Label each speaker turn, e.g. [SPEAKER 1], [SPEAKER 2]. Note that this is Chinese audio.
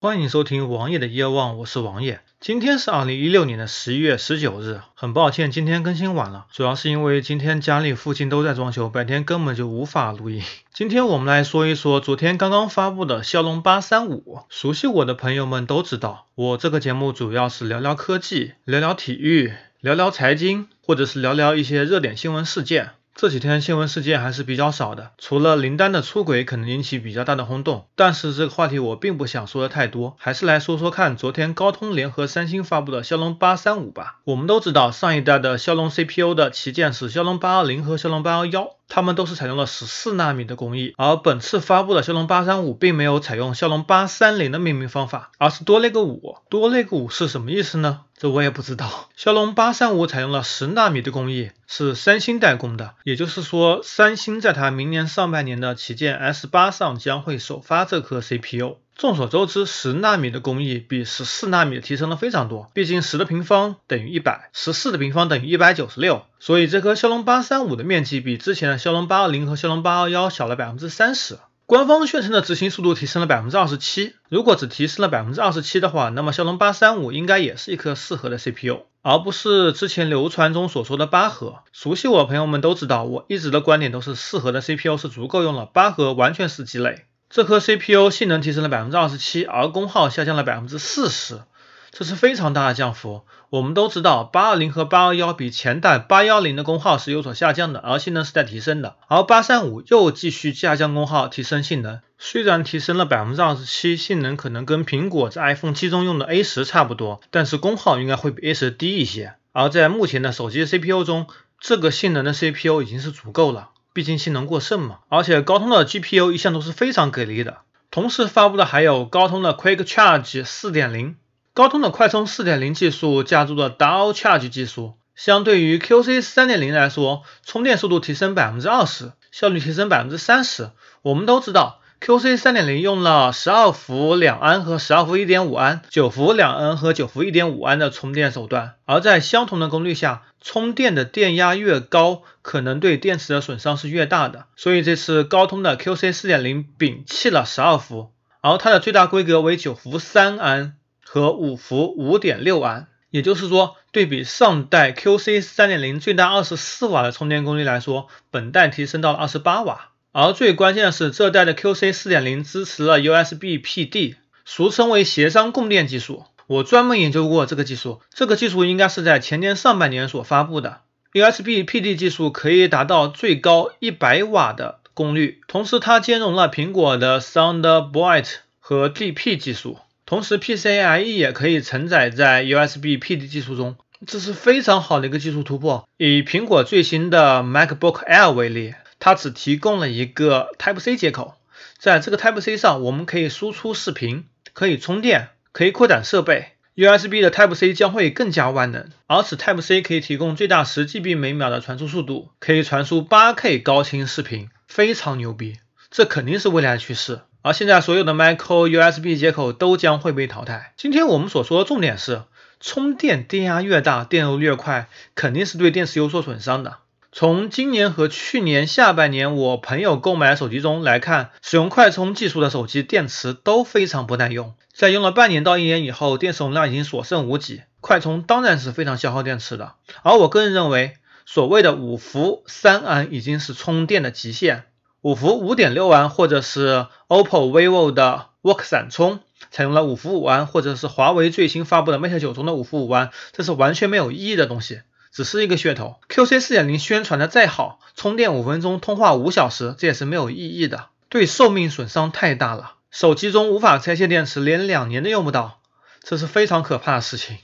[SPEAKER 1] 欢迎收听王爷的夜望，我是王爷。今天是二零一六年的十一月十九日，很抱歉今天更新晚了，主要是因为今天家里附近都在装修，白天根本就无法录音。今天我们来说一说昨天刚刚发布的骁龙八三五。熟悉我的朋友们都知道，我这个节目主要是聊聊科技，聊聊体育，聊聊财经，或者是聊聊一些热点新闻事件。这几天新闻事件还是比较少的，除了林丹的出轨可能引起比较大的轰动，但是这个话题我并不想说的太多，还是来说说看昨天高通联合三星发布的骁龙八三五吧。我们都知道上一代的骁龙 CPU 的旗舰是骁龙八二零和骁龙八幺幺。它们都是采用了十四纳米的工艺，而本次发布的骁龙八三五并没有采用骁龙八三零的命名方法，而是多了个五。多了个五是什么意思呢？这我也不知道。骁龙八三五采用了十纳米的工艺，是三星代工的，也就是说，三星在它明年上半年的旗舰 S 八上将会首发这颗 CPU。众所周知，十纳米的工艺比十四纳米提升了非常多。毕竟十的平方等于一百，十四的平方等于一百九十六，所以这颗骁龙八三五的面积比之前的骁龙八二零和骁龙八二幺小了百分之三十。官方宣称的执行速度提升了百分之二十七。如果只提升了百分之二十七的话，那么骁龙八三五应该也是一颗四核的 CPU，而不是之前流传中所说的八核。熟悉我的朋友们都知道，我一直的观点都是四核的 CPU 是足够用了，八核完全是鸡肋。这颗 CPU 性能提升了百分之二十七，而功耗下降了百分之四十，这是非常大的降幅。我们都知道，八二零和八二幺比前代八幺零的功耗是有所下降的，而性能是在提升的。而八三五又继续下降功耗，提升性能。虽然提升了百分之二十七，性能可能跟苹果在 iPhone 七中用的 A 十差不多，但是功耗应该会比 A 十低一些。而在目前的手机 CPU 中，这个性能的 CPU 已经是足够了。毕竟性能过剩嘛，而且高通的 GPU 一向都是非常给力的。同时发布的还有高通的 Quick Charge 4.0，高通的快充4.0技术加入了 Dual Charge 技术，相对于 QC 3.0来说，充电速度提升百分之二十，效率提升百分之三十。我们都知道。QC 三点零用了十二伏两安和十二伏一点五安、九伏两安和九伏一点五安的充电手段，而在相同的功率下，充电的电压越高，可能对电池的损伤是越大的。所以这次高通的 QC 四点零摒弃了十二伏，而它的最大规格为九伏三安和五伏五点六安。也就是说，对比上代 QC 三点零最大二十四瓦的充电功率来说，本代提升到了二十八瓦。而最关键的是，这代的 QC 4.0支持了 USB PD，俗称为协商供电技术。我专门研究过这个技术，这个技术应该是在前年上半年所发布的。USB PD 技术可以达到最高100瓦的功率，同时它兼容了苹果的 Thunderbolt 和 DP 技术，同时 PCIe 也可以承载在 USB PD 技术中，这是非常好的一个技术突破。以苹果最新的 MacBook Air 为例。它只提供了一个 Type C 接口，在这个 Type C 上，我们可以输出视频，可以充电，可以扩展设备。USB 的 Type C 将会更加万能，而此 Type C 可以提供最大十 GB 每秒的传输速度，可以传输 8K 高清视频，非常牛逼。这肯定是未来的趋势。而现在所有的 Micro USB 接口都将会被淘汰。今天我们所说的重点是，充电电压越大，电流越快，肯定是对电池有所损伤的。从今年和去年下半年我朋友购买手机中来看，使用快充技术的手机电池都非常不耐用。在用了半年到一年以后，电池容量已经所剩无几。快充当然是非常消耗电池的。而我个人认为，所谓的五伏三安已经是充电的极限。五伏五点六安，或者是 OPPO、vivo 的 Work 闪充，采用了五伏五安，或者是华为最新发布的 Mate 九中的五伏五安，这是完全没有意义的东西。只是一个噱头，QC 四点零宣传的再好，充电五分钟，通话五小时，这也是没有意义的，对寿命损伤太大了。手机中无法拆卸电池，连两年都用不到，这是非常可怕的事情。